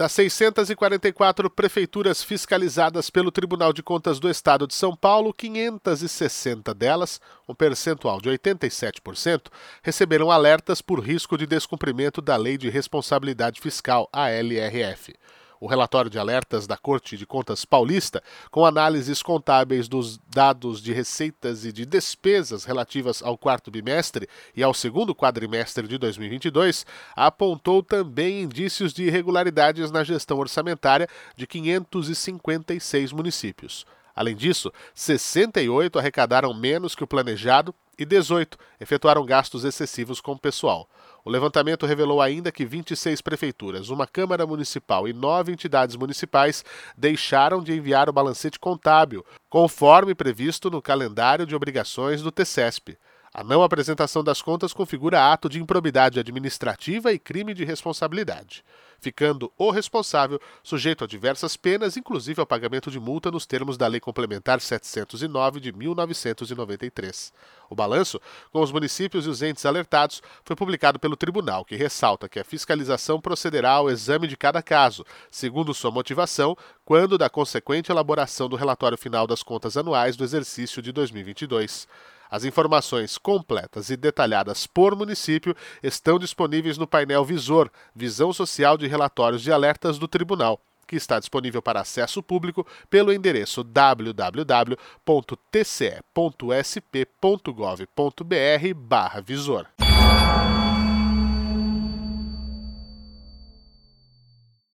Das 644 prefeituras fiscalizadas pelo Tribunal de Contas do Estado de São Paulo, 560 delas, um percentual de 87%, receberam alertas por risco de descumprimento da Lei de Responsabilidade Fiscal, a LRF o relatório de alertas da Corte de Contas Paulista, com análises contábeis dos dados de receitas e de despesas relativas ao quarto bimestre e ao segundo quadrimestre de 2022, apontou também indícios de irregularidades na gestão orçamentária de 556 municípios. Além disso, 68 arrecadaram menos que o planejado e 18 efetuaram gastos excessivos com o pessoal. O levantamento revelou ainda que 26 prefeituras, uma Câmara Municipal e nove entidades municipais deixaram de enviar o balancete contábil, conforme previsto no calendário de obrigações do TCESP. A não apresentação das contas configura ato de improbidade administrativa e crime de responsabilidade, ficando o responsável sujeito a diversas penas, inclusive ao pagamento de multa nos termos da Lei Complementar 709 de 1993. O balanço, com os municípios e os entes alertados, foi publicado pelo tribunal, que ressalta que a fiscalização procederá ao exame de cada caso, segundo sua motivação, quando da consequente elaboração do relatório final das contas anuais do exercício de 2022. As informações completas e detalhadas por município estão disponíveis no painel Visor, Visão Social de Relatórios de Alertas do Tribunal, que está disponível para acesso público pelo endereço www.tce.sp.gov.br/visor.